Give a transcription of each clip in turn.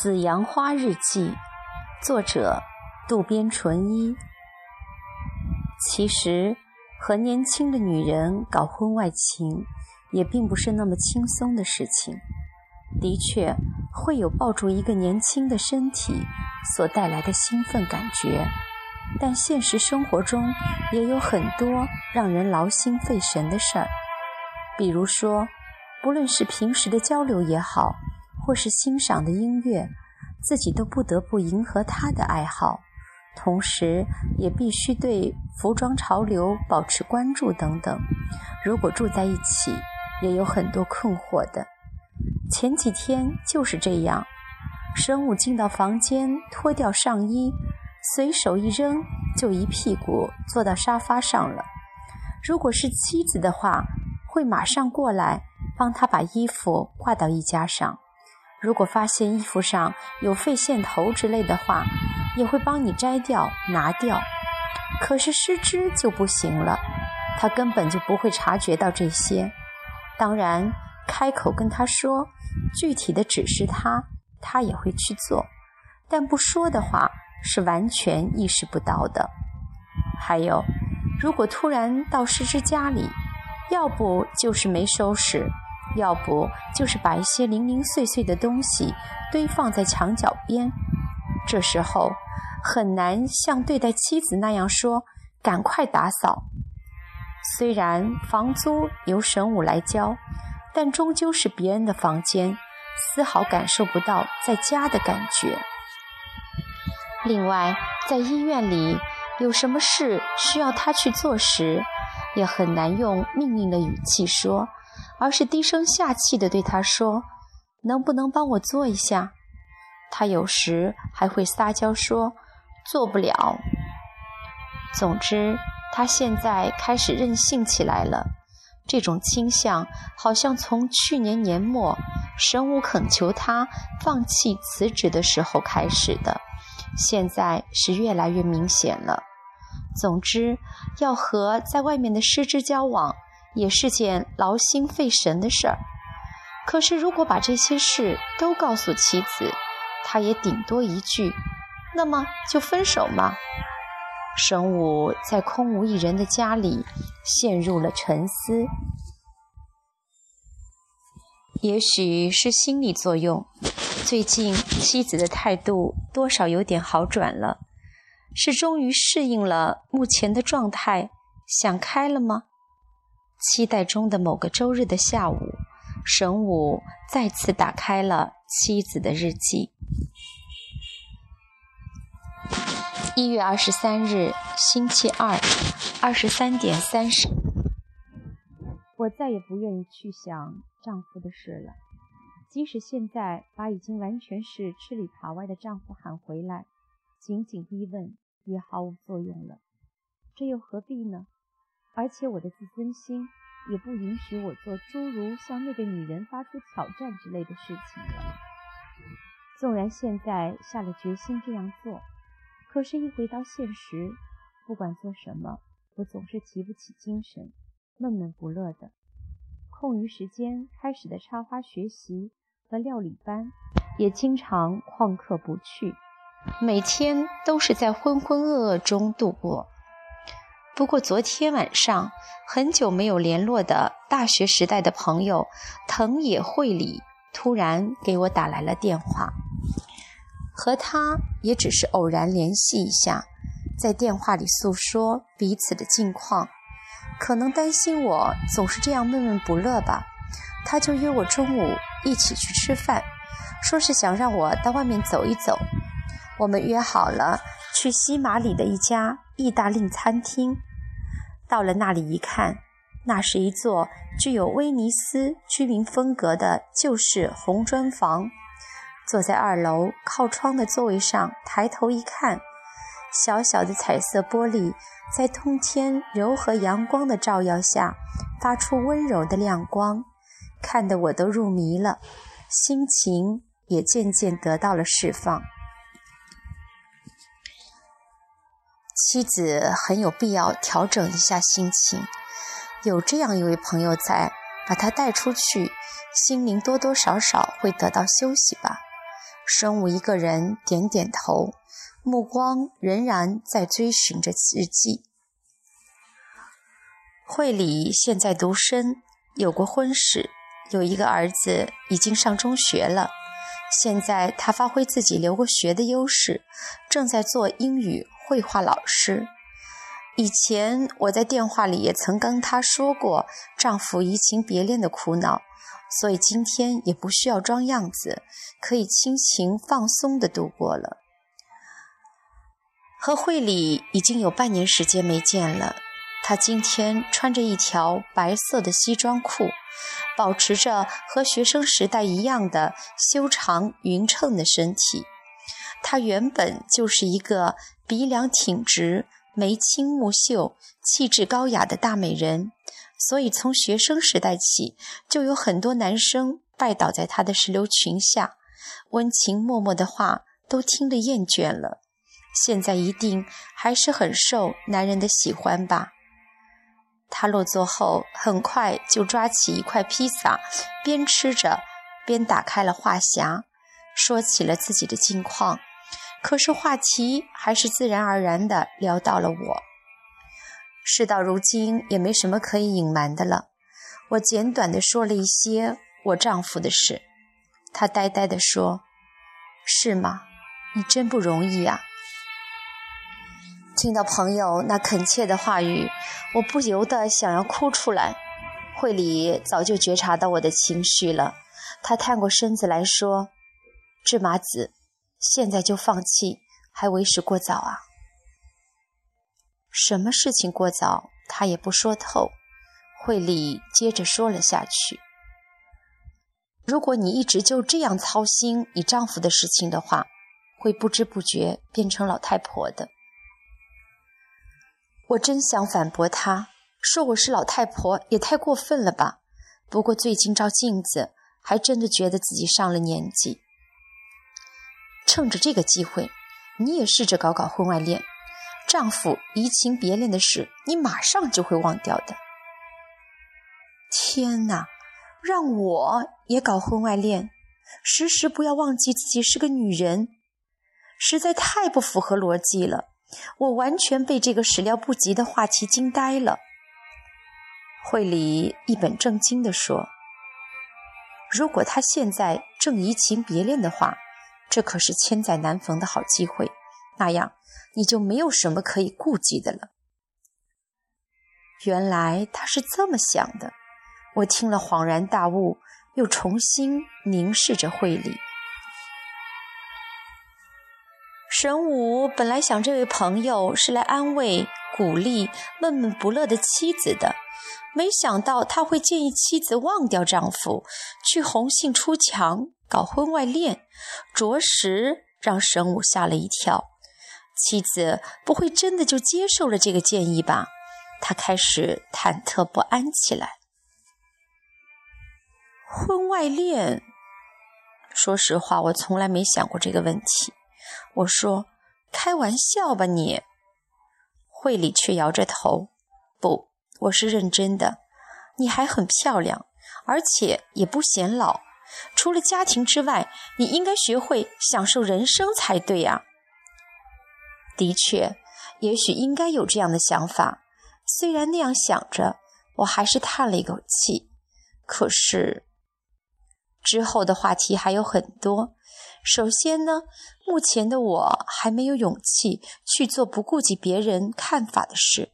《紫阳花日记》，作者渡边淳一。其实，和年轻的女人搞婚外情，也并不是那么轻松的事情。的确，会有抱住一个年轻的身体所带来的兴奋感觉，但现实生活中也有很多让人劳心费神的事儿。比如说，不论是平时的交流也好。或是欣赏的音乐，自己都不得不迎合他的爱好，同时也必须对服装潮流保持关注等等。如果住在一起，也有很多困惑的。前几天就是这样，神武进到房间，脱掉上衣，随手一扔，就一屁股坐到沙发上了。如果是妻子的话，会马上过来帮他把衣服挂到衣架上。如果发现衣服上有废线头之类的话，也会帮你摘掉、拿掉。可是失之就不行了，他根本就不会察觉到这些。当然，开口跟他说，具体的指示他，他也会去做。但不说的话，是完全意识不到的。还有，如果突然到失之家里，要不就是没收拾。要不就是把一些零零碎碎的东西堆放在墙角边，这时候很难像对待妻子那样说“赶快打扫”。虽然房租由神武来交，但终究是别人的房间，丝毫感受不到在家的感觉。另外，在医院里有什么事需要他去做时，也很难用命令的语气说。而是低声下气地对他说：“能不能帮我做一下？”他有时还会撒娇说：“做不了。”总之，他现在开始任性起来了。这种倾向好像从去年年末神武恳求他放弃辞职的时候开始的，现在是越来越明显了。总之，要和在外面的师之交往。也是件劳心费神的事儿。可是，如果把这些事都告诉妻子，他也顶多一句：“那么就分手嘛。”神武在空无一人的家里陷入了沉思。也许是心理作用，最近妻子的态度多少有点好转了。是终于适应了目前的状态，想开了吗？期待中的某个周日的下午，神武再次打开了妻子的日记。一月二十三日，星期二，二十三点三十。我再也不愿意去想丈夫的事了，即使现在把已经完全是吃里扒外的丈夫喊回来，紧紧逼问也毫无作用了。这又何必呢？而且我的自尊心也不允许我做诸如向那个女人发出挑战之类的事情了。纵然现在下了决心这样做，可是，一回到现实，不管做什么，我总是提不起精神，闷闷不乐的。空余时间开始的插花学习和料理班，也经常旷课不去，每天都是在浑浑噩噩中度过。不过昨天晚上，很久没有联络的大学时代的朋友藤野惠里突然给我打来了电话，和他也只是偶然联系一下，在电话里诉说彼此的近况，可能担心我总是这样闷闷不乐吧，他就约我中午一起去吃饭，说是想让我到外面走一走，我们约好了去西马里的一家意大利餐厅。到了那里一看，那是一座具有威尼斯居民风格的旧式红砖房。坐在二楼靠窗的座位上，抬头一看，小小的彩色玻璃在通天柔和阳光的照耀下，发出温柔的亮光，看得我都入迷了，心情也渐渐得到了释放。妻子很有必要调整一下心情，有这样一位朋友在，把他带出去，心灵多多少少会得到休息吧。生物一个人点点头，目光仍然在追寻着日记。惠理现在独身，有过婚史，有一个儿子，已经上中学了。现在他发挥自己留过学的优势，正在做英语绘画老师。以前我在电话里也曾跟她说过丈夫移情别恋的苦恼，所以今天也不需要装样子，可以亲情放松地度过了。和惠里已经有半年时间没见了，她今天穿着一条白色的西装裤，保持着和学生时代一样的修长匀称的身体。她原本就是一个鼻梁挺直。眉清目秀、气质高雅的大美人，所以从学生时代起，就有很多男生拜倒在她的石榴裙下，温情脉脉的话都听得厌倦了。现在一定还是很受男人的喜欢吧？他落座后，很快就抓起一块披萨，边吃着边打开了话匣，说起了自己的近况。可是话题还是自然而然地聊到了我。事到如今也没什么可以隐瞒的了，我简短地说了一些我丈夫的事。他呆呆地说：“是吗？你真不容易啊。”听到朋友那恳切的话语，我不由得想要哭出来。惠理早就觉察到我的情绪了，他探过身子来说：“芝麻子。”现在就放弃，还为时过早啊！什么事情过早，他也不说透。惠理接着说了下去：“如果你一直就这样操心你丈夫的事情的话，会不知不觉变成老太婆的。”我真想反驳他，说我是老太婆也太过分了吧。不过最近照镜子，还真的觉得自己上了年纪。趁着这个机会，你也试着搞搞婚外恋。丈夫移情别恋的事，你马上就会忘掉的。天哪，让我也搞婚外恋，时时不要忘记自己是个女人，实在太不符合逻辑了。我完全被这个始料不及的话题惊呆了。惠理一本正经地说：“如果他现在正移情别恋的话。”这可是千载难逢的好机会，那样你就没有什么可以顾忌的了。原来他是这么想的，我听了恍然大悟，又重新凝视着惠理。神武本来想这位朋友是来安慰、鼓励闷闷不乐的妻子的，没想到他会建议妻子忘掉丈夫，去红杏出墙。搞婚外恋，着实让神武吓了一跳。妻子不会真的就接受了这个建议吧？他开始忐忑不安起来。婚外恋，说实话，我从来没想过这个问题。我说：“开玩笑吧你。”惠理却摇着头：“不，我是认真的。你还很漂亮，而且也不显老。”除了家庭之外，你应该学会享受人生才对呀。的确，也许应该有这样的想法。虽然那样想着，我还是叹了一口气。可是，之后的话题还有很多。首先呢，目前的我还没有勇气去做不顾及别人看法的事，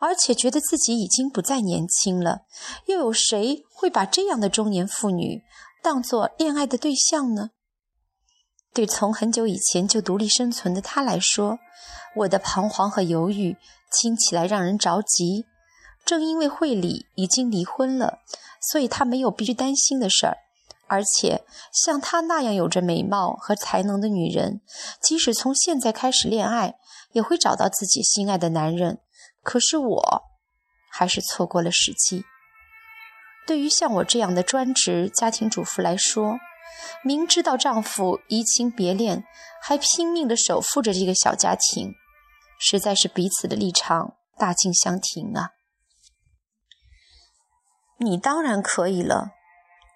而且觉得自己已经不再年轻了。又有谁会把这样的中年妇女？当做恋爱的对象呢？对从很久以前就独立生存的他来说，我的彷徨和犹豫听起来让人着急。正因为惠理已经离婚了，所以他没有必须担心的事儿。而且像她那样有着美貌和才能的女人，即使从现在开始恋爱，也会找到自己心爱的男人。可是我，还是错过了时机。对于像我这样的专职家庭主妇来说，明知道丈夫移情别恋，还拼命地守护着这个小家庭，实在是彼此的立场大径相庭啊！你当然可以了，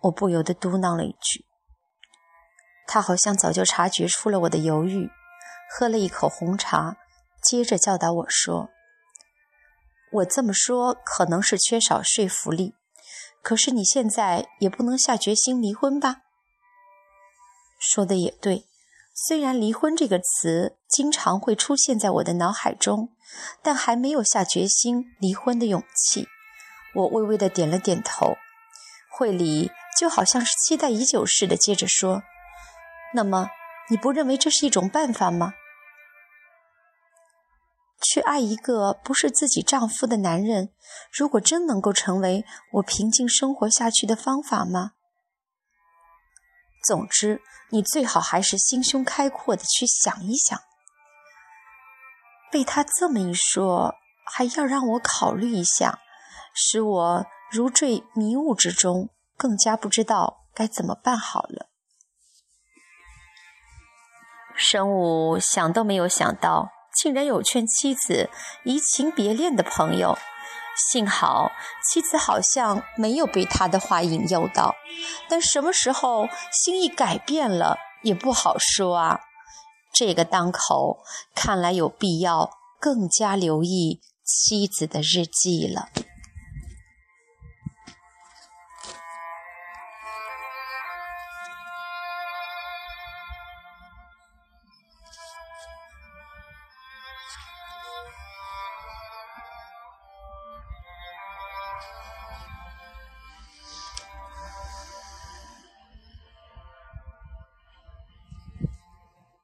我不由得嘟囔了一句。他好像早就察觉出了我的犹豫，喝了一口红茶，接着教导我说：“我这么说可能是缺少说服力，可是你现在也不能下决心离婚吧？”说的也对，虽然“离婚”这个词经常会出现在我的脑海中，但还没有下决心离婚的勇气。我微微的点了点头。会里就好像是期待已久似的，接着说。那么，你不认为这是一种办法吗？去爱一个不是自己丈夫的男人，如果真能够成为我平静生活下去的方法吗？总之，你最好还是心胸开阔的去想一想。被他这么一说，还要让我考虑一下，使我如坠迷雾之中，更加不知道该怎么办好了。神武想都没有想到，竟然有劝妻子移情别恋的朋友。幸好妻子好像没有被他的话引诱到，但什么时候心意改变了也不好说啊。这个当口，看来有必要更加留意妻子的日记了。